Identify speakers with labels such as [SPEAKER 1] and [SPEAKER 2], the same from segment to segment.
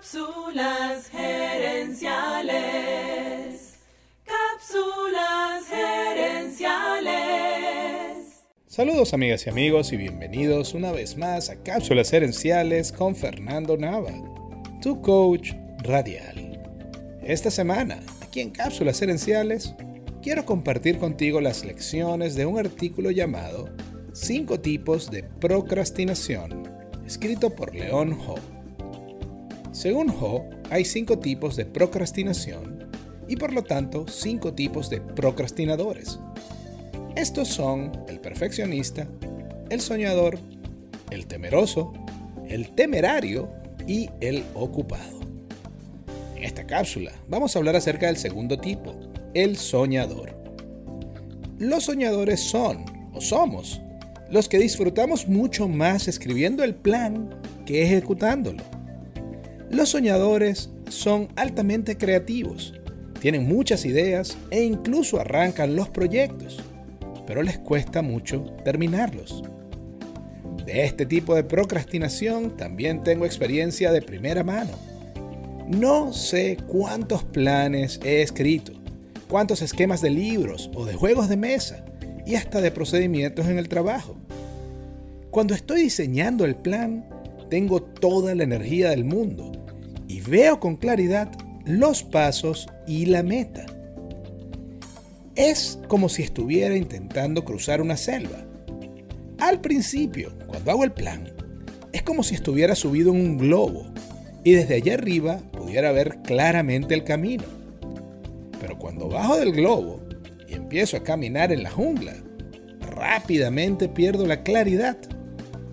[SPEAKER 1] Cápsulas gerenciales. Cápsulas gerenciales.
[SPEAKER 2] Saludos amigas y amigos y bienvenidos una vez más a Cápsulas gerenciales con Fernando Nava, tu coach radial. Esta semana, aquí en Cápsulas gerenciales, quiero compartir contigo las lecciones de un artículo llamado 5 tipos de procrastinación, escrito por Leon Ho. Según Ho, hay cinco tipos de procrastinación y por lo tanto cinco tipos de procrastinadores. Estos son el perfeccionista, el soñador, el temeroso, el temerario y el ocupado. En esta cápsula vamos a hablar acerca del segundo tipo, el soñador. Los soñadores son, o somos, los que disfrutamos mucho más escribiendo el plan que ejecutándolo. Los soñadores son altamente creativos, tienen muchas ideas e incluso arrancan los proyectos, pero les cuesta mucho terminarlos. De este tipo de procrastinación también tengo experiencia de primera mano. No sé cuántos planes he escrito, cuántos esquemas de libros o de juegos de mesa y hasta de procedimientos en el trabajo. Cuando estoy diseñando el plan, tengo toda la energía del mundo veo con claridad los pasos y la meta. Es como si estuviera intentando cruzar una selva. Al principio, cuando hago el plan, es como si estuviera subido en un globo y desde allá arriba pudiera ver claramente el camino. Pero cuando bajo del globo y empiezo a caminar en la jungla, rápidamente pierdo la claridad.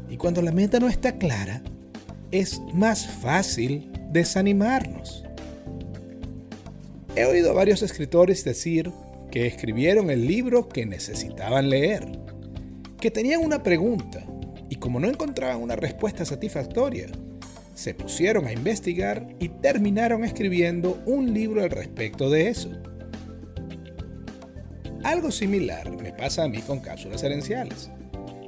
[SPEAKER 2] Y cuando la meta no está clara, es más fácil desanimarnos. He oído a varios escritores decir que escribieron el libro que necesitaban leer, que tenían una pregunta y como no encontraban una respuesta satisfactoria, se pusieron a investigar y terminaron escribiendo un libro al respecto de eso. Algo similar me pasa a mí con cápsulas herenciales.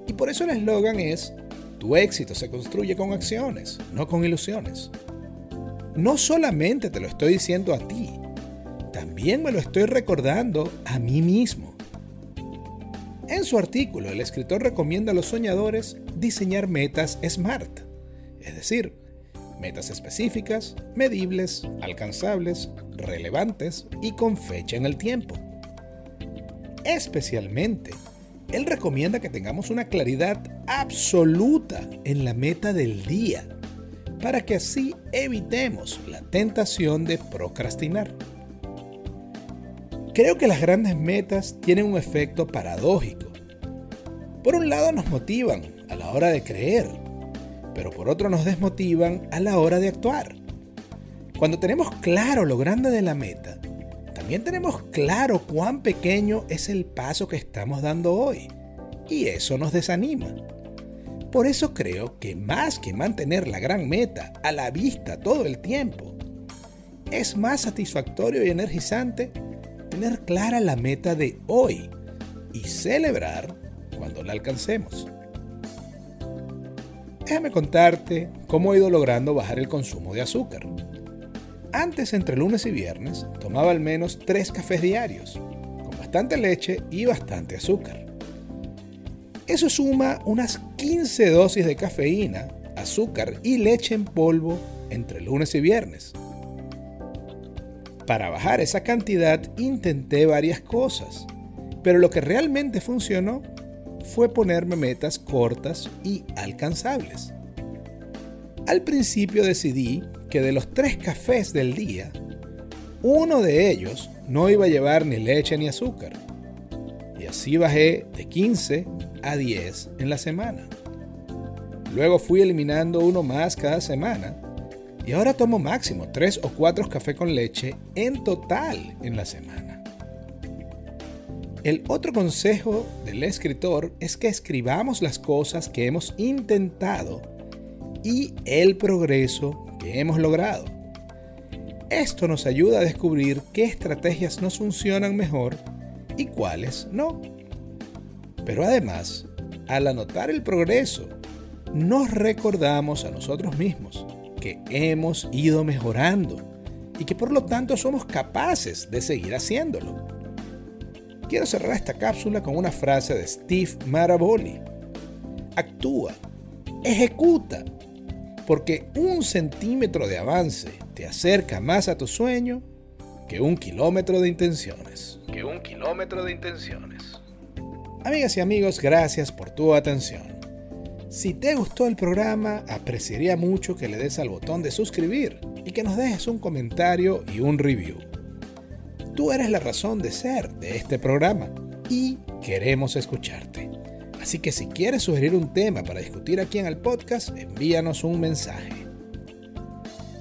[SPEAKER 2] Y por eso el eslogan es, tu éxito se construye con acciones, no con ilusiones no solamente te lo estoy diciendo a ti, también me lo estoy recordando a mí mismo. En su artículo, el escritor recomienda a los soñadores diseñar metas SMART, es decir, metas específicas, medibles, alcanzables, relevantes y con fecha en el tiempo. Especialmente, él recomienda que tengamos una claridad absoluta en la meta del día para que así evitemos la tentación de procrastinar. Creo que las grandes metas tienen un efecto paradójico. Por un lado nos motivan a la hora de creer, pero por otro nos desmotivan a la hora de actuar. Cuando tenemos claro lo grande de la meta, también tenemos claro cuán pequeño es el paso que estamos dando hoy, y eso nos desanima. Por eso creo que más que mantener la gran meta a la vista todo el tiempo, es más satisfactorio y energizante tener clara la meta de hoy y celebrar cuando la alcancemos. Déjame contarte cómo he ido logrando bajar el consumo de azúcar. Antes, entre lunes y viernes, tomaba al menos tres cafés diarios, con bastante leche y bastante azúcar. Eso suma unas 15 dosis de cafeína, azúcar y leche en polvo entre lunes y viernes. Para bajar esa cantidad intenté varias cosas, pero lo que realmente funcionó fue ponerme metas cortas y alcanzables. Al principio decidí que de los tres cafés del día, uno de ellos no iba a llevar ni leche ni azúcar. Y así bajé de 15 a 10 en la semana. Luego fui eliminando uno más cada semana y ahora tomo máximo 3 o 4 cafés con leche en total en la semana. El otro consejo del escritor es que escribamos las cosas que hemos intentado y el progreso que hemos logrado. Esto nos ayuda a descubrir qué estrategias nos funcionan mejor y cuáles no. Pero además, al anotar el progreso, nos recordamos a nosotros mismos que hemos ido mejorando y que por lo tanto somos capaces de seguir haciéndolo. Quiero cerrar esta cápsula con una frase de Steve Maraboli. Actúa, ejecuta, porque un centímetro de avance te acerca más a tu sueño que un kilómetro de intenciones.
[SPEAKER 3] Que un kilómetro de intenciones.
[SPEAKER 2] Amigas y amigos, gracias por tu atención. Si te gustó el programa, apreciaría mucho que le des al botón de suscribir y que nos dejes un comentario y un review. Tú eres la razón de ser de este programa y queremos escucharte. Así que si quieres sugerir un tema para discutir aquí en el podcast, envíanos un mensaje.